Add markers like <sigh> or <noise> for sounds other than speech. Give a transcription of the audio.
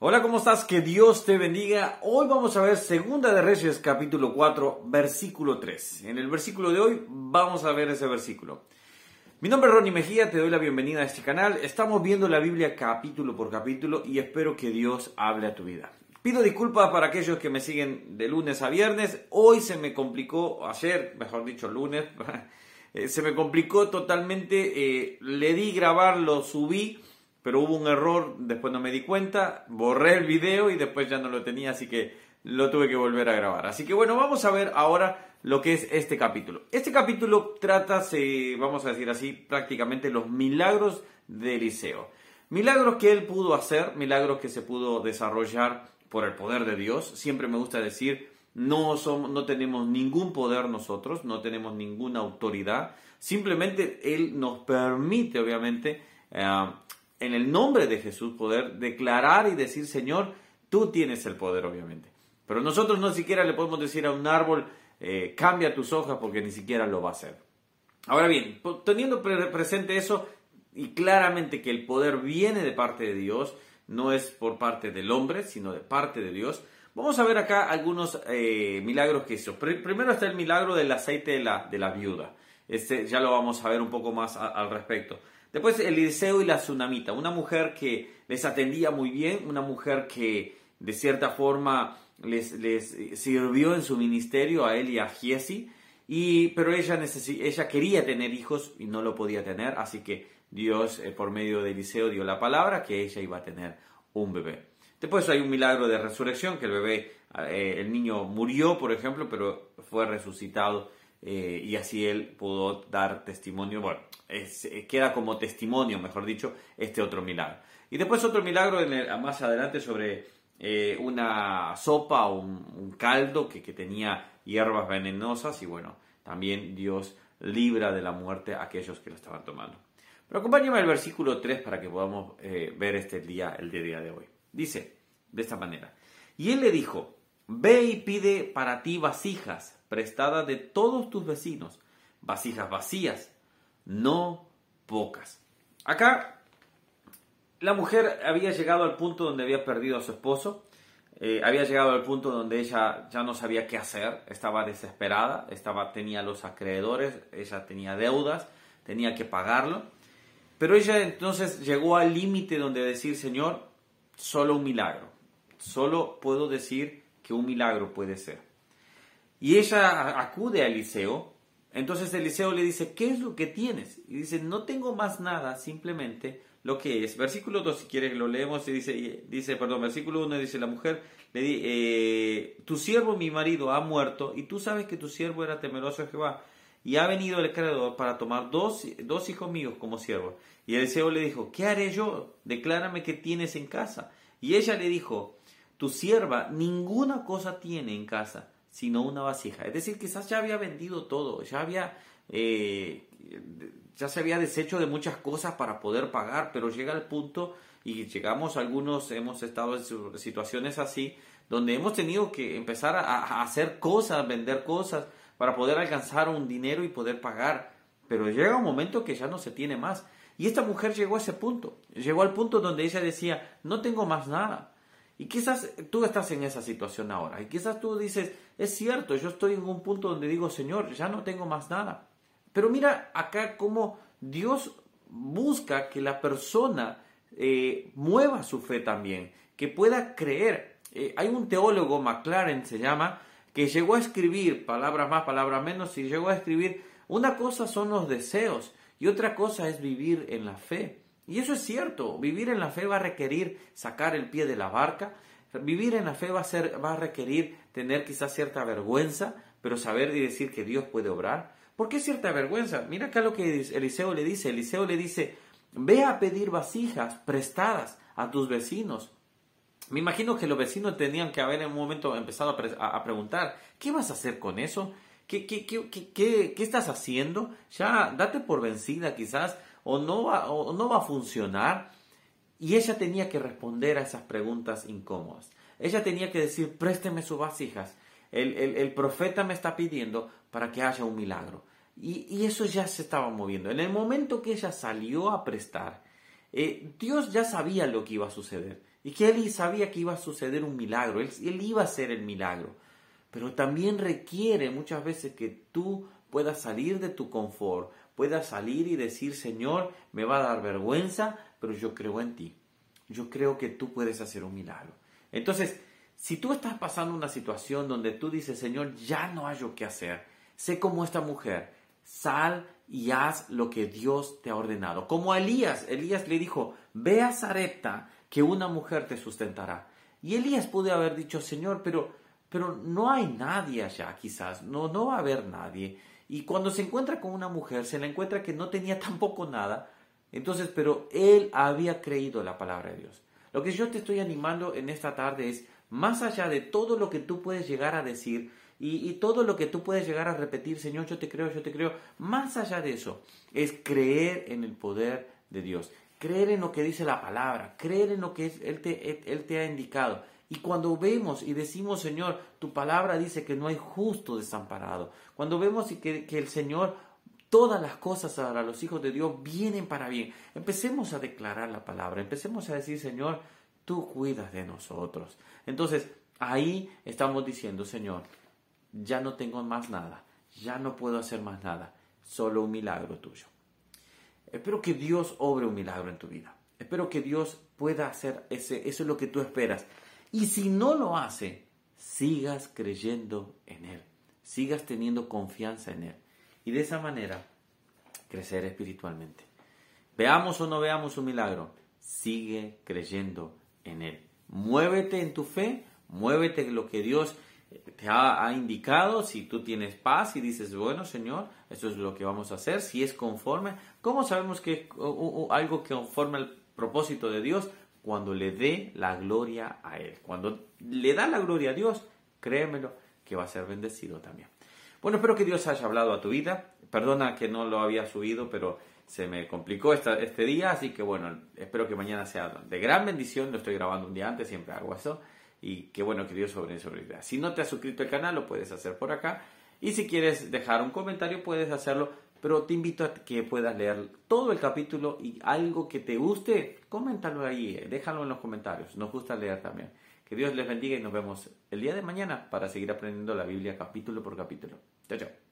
Hola, ¿cómo estás? Que Dios te bendiga. Hoy vamos a ver Segunda de Reyes capítulo 4, versículo 3. En el versículo de hoy vamos a ver ese versículo. Mi nombre es Ronnie Mejía, te doy la bienvenida a este canal. Estamos viendo la Biblia capítulo por capítulo y espero que Dios hable a tu vida. Pido disculpas para aquellos que me siguen de lunes a viernes. Hoy se me complicó, ayer, mejor dicho, lunes, <laughs> eh, se me complicó totalmente. Eh, le di grabar, lo subí pero hubo un error, después no me di cuenta, borré el video y después ya no lo tenía, así que lo tuve que volver a grabar. Así que bueno, vamos a ver ahora lo que es este capítulo. Este capítulo trata, vamos a decir así, prácticamente los milagros de Eliseo. Milagros que él pudo hacer, milagros que se pudo desarrollar por el poder de Dios. Siempre me gusta decir, no, somos, no tenemos ningún poder nosotros, no tenemos ninguna autoridad. Simplemente Él nos permite, obviamente, eh, en el nombre de Jesús poder declarar y decir, Señor, tú tienes el poder, obviamente. Pero nosotros no siquiera le podemos decir a un árbol, eh, cambia tus hojas porque ni siquiera lo va a hacer. Ahora bien, teniendo presente eso y claramente que el poder viene de parte de Dios, no es por parte del hombre, sino de parte de Dios, vamos a ver acá algunos eh, milagros que hizo. Primero está el milagro del aceite de la, de la viuda. Este ya lo vamos a ver un poco más al respecto. Después Eliseo y la tsunamita, una mujer que les atendía muy bien, una mujer que de cierta forma les, sirvió en su ministerio a él y a Giesi, y, pero ella, ella quería tener hijos y no lo podía tener, así que Dios eh, por medio de Eliseo dio la palabra que ella iba a tener un bebé. Después hay un milagro de resurrección, que el bebé, eh, el niño murió, por ejemplo, pero fue resucitado eh, y así él pudo dar testimonio, bueno, eh, queda como testimonio, mejor dicho, este otro milagro. Y después otro milagro más adelante sobre eh, una sopa o un, caldo que, tenía hierbas venenosas y bueno, también Dios libra de la muerte a aquellos que lo estaban tomando. Pero acompáñame al versículo 3 para que podamos ver este día, el día de hoy. Dice de esta manera, y él le dijo, ve y pide para ti vasijas prestada de todos tus vecinos, vasijas vacías, no pocas. Acá la mujer había llegado al punto donde había perdido a su esposo, eh, había llegado al punto donde ella ya no sabía qué hacer, estaba desesperada, estaba, tenía los acreedores, ella tenía deudas, tenía que pagarlo, pero ella entonces llegó al límite donde decir, Señor, solo un milagro, solo puedo decir que un milagro puede ser. Y ella acude a Eliseo. Entonces Eliseo le dice, ¿qué es lo que tienes? Y dice, no tengo más nada, simplemente lo que es. Versículo 2, si quieres lo leemos, y dice, dice perdón, versículo 1 dice, la mujer, le di, eh, tu siervo, mi marido, ha muerto, y tú sabes que tu siervo era temeroso de Jehová, y ha venido el creador para tomar dos, dos hijos míos como siervos. Y Eliseo le dijo, ¿qué haré yo? Declárame qué tienes en casa. Y ella le dijo, tu sierva ninguna cosa tiene en casa sino una vasija. Es decir, quizás ya había vendido todo, ya había... Eh, ya se había deshecho de muchas cosas para poder pagar, pero llega el punto y llegamos algunos, hemos estado en situaciones así, donde hemos tenido que empezar a, hacer cosas, vender cosas, para poder alcanzar un dinero y poder pagar. Pero llega un momento que ya no se tiene más. Y esta mujer llegó a ese punto, llegó al punto donde ella decía, no tengo más nada. Y quizás tú estás en esa situación ahora. Y quizás tú dices, es cierto, yo estoy en un punto donde digo, Señor, ya no tengo más nada. Pero mira acá cómo Dios busca que la persona eh, mueva su fe también, que pueda creer. Eh, hay un teólogo, McLaren se llama, que llegó a escribir, palabras más, palabras menos, y llegó a escribir, una cosa son los deseos y otra cosa es vivir en la fe. Y eso es cierto, vivir en la fe va a requerir sacar el pie de la barca, vivir en la fe va a, ser, va a requerir tener quizás cierta vergüenza, pero saber y decir que Dios puede obrar. ¿Por qué cierta vergüenza? Mira acá lo que Eliseo le dice. Eliseo le dice, ve a pedir vasijas prestadas a tus vecinos. Me imagino que los vecinos tenían que haber en un momento empezado a, preguntar, ¿qué vas a hacer con eso? ¿Qué, qué, qué, qué, estás haciendo? Ya date por vencida quizás o no va, o no va a funcionar. Y ella tenía que responder a esas preguntas incómodas. Ella tenía que decir, présteme sus vasijas. El, el, profeta me está pidiendo para que haya un milagro. Y, y, eso ya se estaba moviendo. En el momento que ella salió a prestar, eh, Dios ya sabía lo que iba a suceder. y que él sabía que iba a suceder un milagro, él, él iba a hacer el milagro, pero también requiere muchas veces que tú puedas salir de tu confort, puedas salir y decir, Señor, me va a dar vergüenza, pero yo creo en ti. Yo creo que tú puedes hacer un milagro. Entonces, si tú estás pasando una situación donde tú dices, Señor, ya no hay yo qué hacer, sé como esta mujer, sal y haz lo que Dios te ha ordenado. Como a Elías, Elías le dijo, ve a Zarepta, que una mujer te sustentará. Y Elías pudo haber dicho, Señor, pero, pero no hay nadie allá quizás, no, no va a haber nadie. Y cuando se encuentra con una mujer, se la encuentra que no tenía <laughs> tampoco nada. Entonces, pero él había creído la palabra de Dios. Lo que yo te estoy animando en esta tarde es, más allá de todo lo que tú puedes llegar a decir y, todo lo que tú puedes llegar a repetir, Señor, yo te creo, yo te creo, más allá de eso, es creer en el poder de Dios, creer en lo que dice la palabra, creer en lo que él, te, él te ha indicado. Y cuando vemos y decimos, Señor, tu palabra dice que no hay justo desamparado, cuando vemos y que, que el Señor todas las cosas para los hijos de Dios vienen para bien. Empecemos a declarar la palabra, empecemos a decir, Señor, tú cuidas de nosotros. Entonces, ahí estamos diciendo, Señor, ya no tengo más nada, ya no puedo hacer más nada, solo un milagro tuyo. Espero que Dios obre un milagro en tu vida. Espero que Dios pueda hacer ese, eso es lo que tú esperas. Y si no lo hace, sigas creyendo en Él, sigas teniendo confianza en Él. Y de esa manera, crecer espiritualmente. Veamos o no veamos un milagro, sigue creyendo en Él. Muévete en tu fe, muévete en lo que Dios te ha, indicado, si tú tienes paz y dices, bueno Señor, esto es lo que vamos a hacer, si es conforme, ¿cómo sabemos que es algo que conforme al propósito de Dios? Cuando le dé la gloria a Él. Cuando le da la gloria a Dios, créemelo que va a ser bendecido también. Bueno, espero que Dios haya hablado a tu vida. Perdona que no lo había subido, pero se me complicó este día, así que bueno, espero que mañana sea de gran bendición. Lo estoy grabando un día antes, siempre hago eso y qué bueno que Dios sobre sobre Si no te has suscrito al canal, lo puedes hacer por acá. Y si quieres dejar un comentario, puedes hacerlo. Pero te invito a que puedas leer todo el capítulo y algo que te guste, coméntalo ahí, eh, déjalo en los comentarios. Nos gusta leer también. Que Dios les bendiga y nos vemos el día de mañana para seguir aprendiendo la Biblia capítulo por capítulo. Chao, chao.